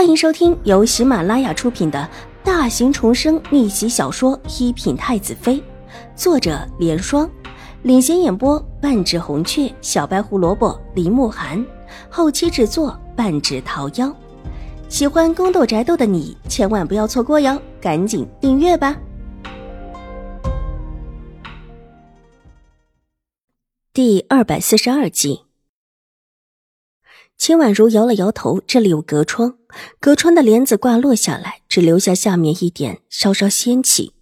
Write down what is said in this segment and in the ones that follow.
欢迎收听由喜马拉雅出品的大型重生逆袭小说《一品太子妃》，作者：莲霜，领衔演播：半指红雀、小白胡萝卜、林慕寒，后期制作：半指桃夭。喜欢宫斗宅斗的你千万不要错过哟，赶紧订阅吧！第二百四十二集。秦婉如摇了摇头，这里有隔窗，隔窗的帘子挂落下来，只留下下面一点稍稍掀起。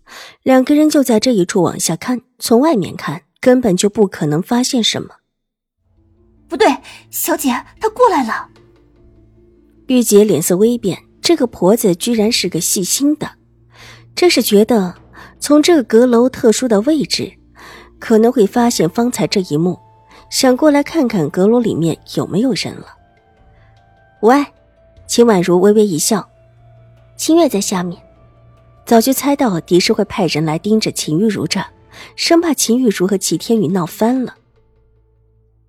两个人就在这一处往下看，从外面看根本就不可能发现什么。不对，小姐，她过来了。玉洁脸色微变，这个婆子居然是个细心的，这是觉得从这个阁楼特殊的位置，可能会发现方才这一幕，想过来看看阁楼里面有没有人了。喂，秦婉如微微一笑，秦月在下面，早就猜到狄氏会派人来盯着秦玉如这，生怕秦玉如和齐天宇闹翻了。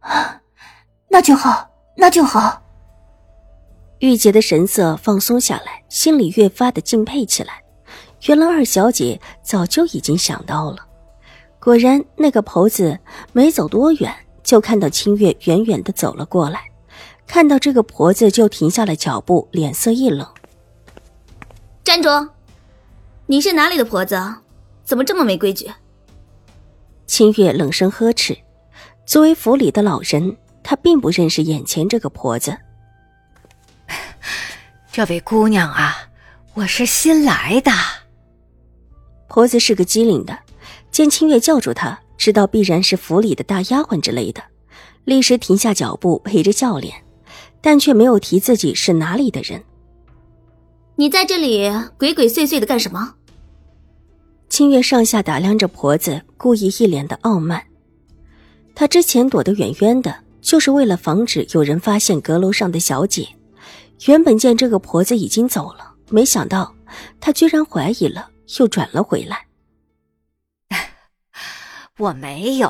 啊，那就好，那就好。玉洁的神色放松下来，心里越发的敬佩起来。原来二小姐早就已经想到了。果然，那个婆子没走多远，就看到清月远远的走了过来。看到这个婆子，就停下了脚步，脸色一冷。站住！你是哪里的婆子？怎么这么没规矩？清月冷声呵斥。作为府里的老人，她并不认识眼前这个婆子。这位姑娘啊，我是新来的。婆子是个机灵的，见清月叫住她，知道必然是府里的大丫鬟之类的，立时停下脚步，陪着笑脸。但却没有提自己是哪里的人。你在这里鬼鬼祟祟的干什么？清月上下打量着婆子，故意一脸的傲慢。她之前躲得远远的，就是为了防止有人发现阁楼上的小姐。原本见这个婆子已经走了，没想到她居然怀疑了，又转了回来。我没有，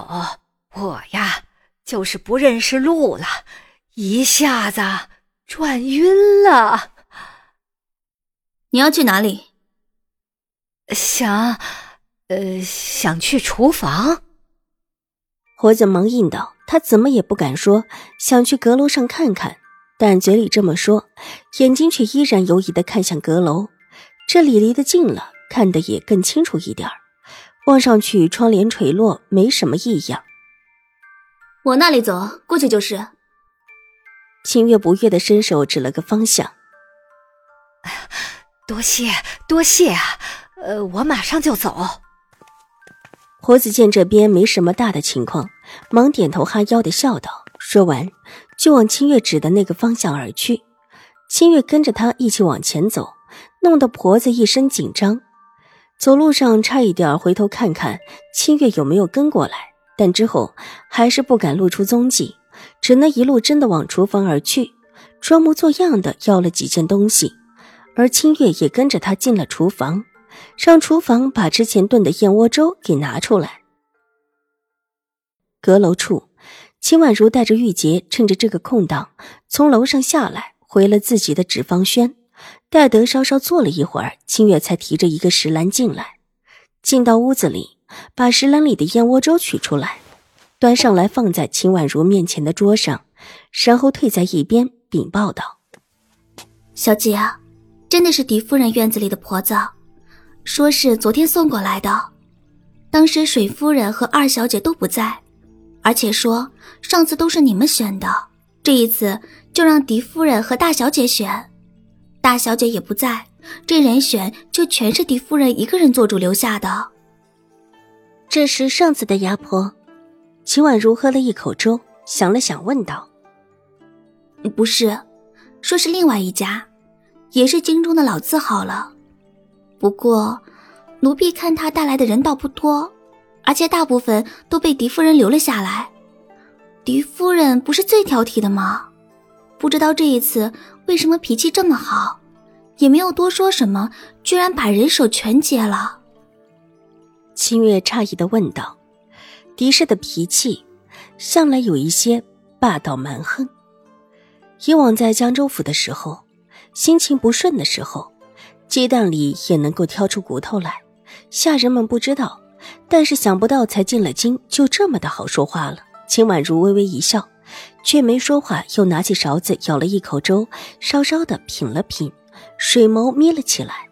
我呀，就是不认识路了。一下子转晕了。你要去哪里？想，呃，想去厨房。婆子忙应道：“他怎么也不敢说想去阁楼上看看，但嘴里这么说，眼睛却依然犹疑的看向阁楼。这里离得近了，看得也更清楚一点望上去窗帘垂落，没什么异样。往那里走，过去就是。”清月不悦的伸手指了个方向。多谢多谢啊，呃，我马上就走。婆子见这边没什么大的情况，忙点头哈腰的笑道，说完就往清月指的那个方向而去。清月跟着他一起往前走，弄得婆子一身紧张，走路上差一点回头看看清月有没有跟过来，但之后还是不敢露出踪迹。只能一路真的往厨房而去，装模作样的要了几件东西，而清月也跟着他进了厨房，让厨房把之前炖的燕窝粥给拿出来。阁楼处，秦婉如带着玉洁，趁着这个空档从楼上下来，回了自己的纸坊轩。戴德稍稍坐了一会儿，清月才提着一个石篮进来，进到屋子里，把石篮里的燕窝粥取出来。端上来，放在秦婉如面前的桌上，然后退在一边，禀报道：“小姐，真的是狄夫人院子里的婆子，说是昨天送过来的。当时水夫人和二小姐都不在，而且说上次都是你们选的，这一次就让狄夫人和大小姐选。大小姐也不在，这人选就全是狄夫人一个人做主留下的。这是上次的牙婆。”秦婉如喝了一口粥，想了想，问道：“不是，说是另外一家，也是京中的老字号了。不过，奴婢看他带来的人倒不多，而且大部分都被狄夫人留了下来。狄夫人不是最挑剔的吗？不知道这一次为什么脾气这么好，也没有多说什么，居然把人手全接了。”清月诧异的问道。狄氏的脾气向来有一些霸道蛮横。以往在江州府的时候，心情不顺的时候，鸡蛋里也能够挑出骨头来。下人们不知道，但是想不到才进了京就这么的好说话了。秦婉如微微一笑，却没说话，又拿起勺子舀了一口粥，稍稍的品了品，水眸眯了起来。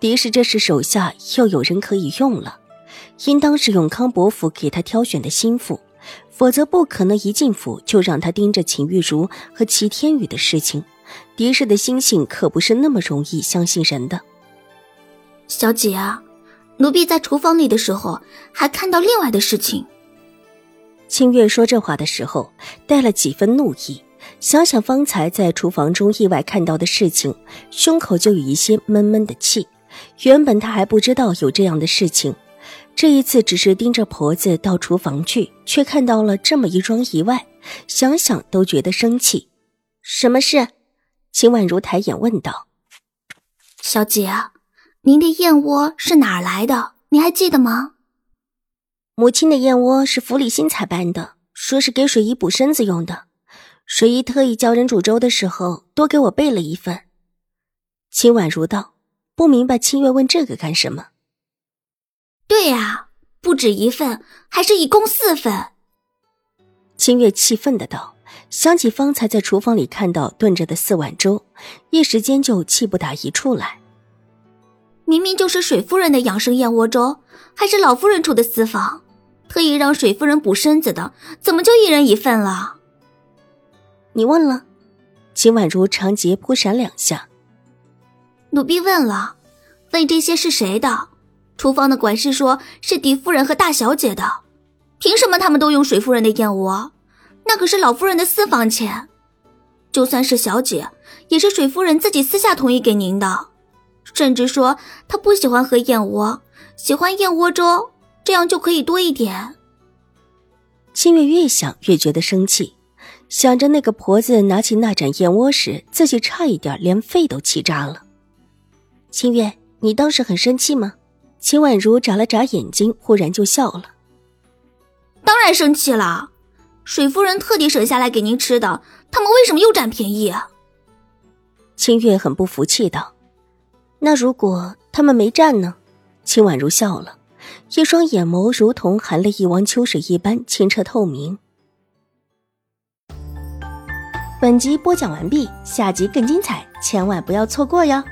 狄氏这时手下又有人可以用了，应当是永康伯府给他挑选的心腹，否则不可能一进府就让他盯着秦玉茹和齐天宇的事情。狄氏的心性可不是那么容易相信人的。小姐啊，奴婢在厨房里的时候还看到另外的事情。清月说这话的时候带了几分怒意，想想方才在厨房中意外看到的事情，胸口就有一些闷闷的气。原本她还不知道有这样的事情，这一次只是盯着婆子到厨房去，却看到了这么一桩意外，想想都觉得生气。什么事？秦婉如抬眼问道：“小姐，您的燕窝是哪儿来的？你还记得吗？”母亲的燕窝是府里新采办的，说是给水姨补身子用的。水姨特意叫人煮粥的时候，多给我备了一份。秦婉如道。不明白，清月问这个干什么？对呀，不止一份，还是一共四份。清月气愤的道，想起方才在厨房里看到炖着的四碗粥，一时间就气不打一处来。明明就是水夫人的养生燕窝粥，还是老夫人出的私房，特意让水夫人补身子的，怎么就一人一份了？你问了？秦婉如长睫扑闪两下。奴婢问了，问这些是谁的？厨房的管事说是狄夫人和大小姐的。凭什么他们都用水夫人的燕窝？那可是老夫人的私房钱。就算是小姐，也是水夫人自己私下同意给您的。甚至说她不喜欢喝燕窝，喜欢燕窝粥，这样就可以多一点。清月越想越觉得生气，想着那个婆子拿起那盏燕窝时，自己差一点连肺都气炸了。清月，你当时很生气吗？秦婉如眨了眨眼睛，忽然就笑了。当然生气了，水夫人特地省下来给您吃的，他们为什么又占便宜？啊清月很不服气道：“那如果他们没占呢？”秦婉如笑了，一双眼眸如同含了一汪秋水一般清澈透明。本集播讲完毕，下集更精彩，千万不要错过哟！